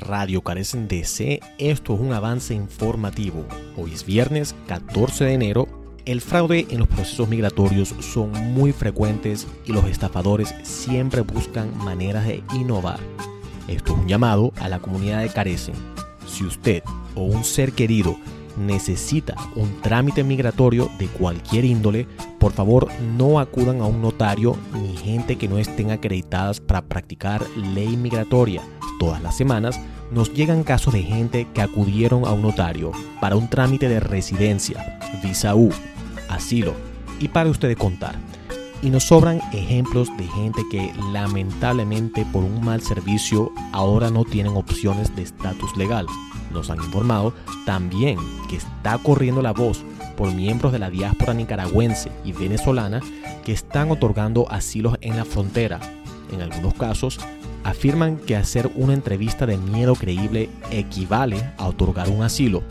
Radio Carecen DC, esto es un avance informativo. Hoy es viernes 14 de enero. El fraude en los procesos migratorios son muy frecuentes y los estafadores siempre buscan maneras de innovar. Esto es un llamado a la comunidad de Carecen. Si usted o un ser querido necesita un trámite migratorio de cualquier índole, por favor no acudan a un notario ni gente que no estén acreditadas para practicar ley migratoria. Todas las semanas nos llegan casos de gente que acudieron a un notario para un trámite de residencia, visa U, asilo y para ustedes contar. Y nos sobran ejemplos de gente que lamentablemente por un mal servicio ahora no tienen opciones de estatus legal nos han informado también que está corriendo la voz por miembros de la diáspora nicaragüense y venezolana que están otorgando asilos en la frontera. En algunos casos, afirman que hacer una entrevista de miedo creíble equivale a otorgar un asilo.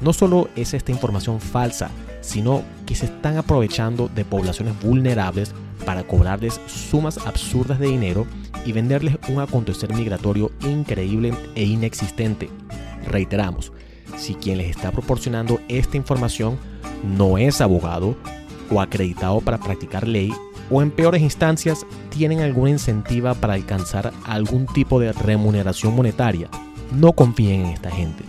No solo es esta información falsa, sino que se están aprovechando de poblaciones vulnerables para cobrarles sumas absurdas de dinero y venderles un acontecer migratorio increíble e inexistente. Reiteramos, si quien les está proporcionando esta información no es abogado o acreditado para practicar ley o en peores instancias tienen alguna incentiva para alcanzar algún tipo de remuneración monetaria, no confíen en esta gente.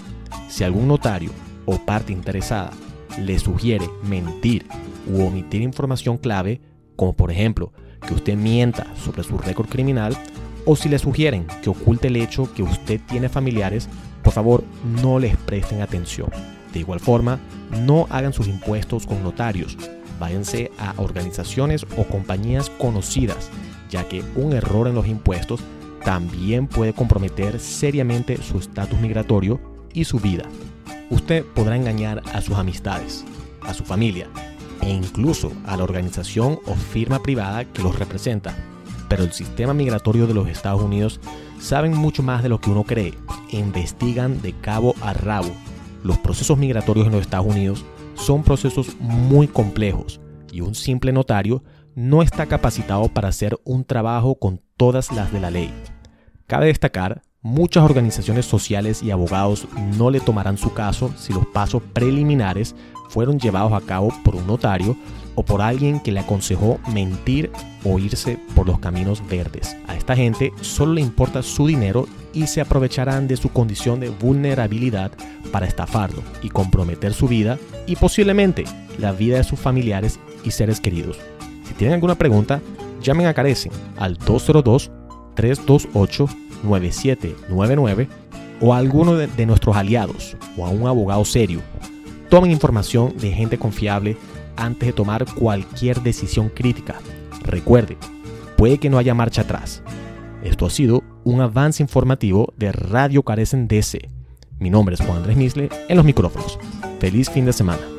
Si algún notario o parte interesada le sugiere mentir u omitir información clave, como por ejemplo que usted mienta sobre su récord criminal, o si le sugieren que oculte el hecho que usted tiene familiares por favor no les presten atención. De igual forma, no hagan sus impuestos con notarios. Váyanse a organizaciones o compañías conocidas, ya que un error en los impuestos también puede comprometer seriamente su estatus migratorio y su vida. Usted podrá engañar a sus amistades, a su familia e incluso a la organización o firma privada que los representa. Pero el sistema migratorio de los Estados Unidos saben mucho más de lo que uno cree investigan de cabo a rabo. Los procesos migratorios en los Estados Unidos son procesos muy complejos y un simple notario no está capacitado para hacer un trabajo con todas las de la ley. Cabe destacar, muchas organizaciones sociales y abogados no le tomarán su caso si los pasos preliminares fueron llevados a cabo por un notario o por alguien que le aconsejó mentir o irse por los caminos verdes. A esta gente solo le importa su dinero y se aprovecharán de su condición de vulnerabilidad para estafarlo y comprometer su vida y posiblemente la vida de sus familiares y seres queridos. Si tienen alguna pregunta, llamen a Carecen al 202-328-9799 o a alguno de, de nuestros aliados o a un abogado serio. Tomen información de gente confiable antes de tomar cualquier decisión crítica. Recuerde, puede que no haya marcha atrás. Esto ha sido un avance informativo de Radio Carecen DC. Mi nombre es Juan Andrés Misle en los micrófonos. Feliz fin de semana.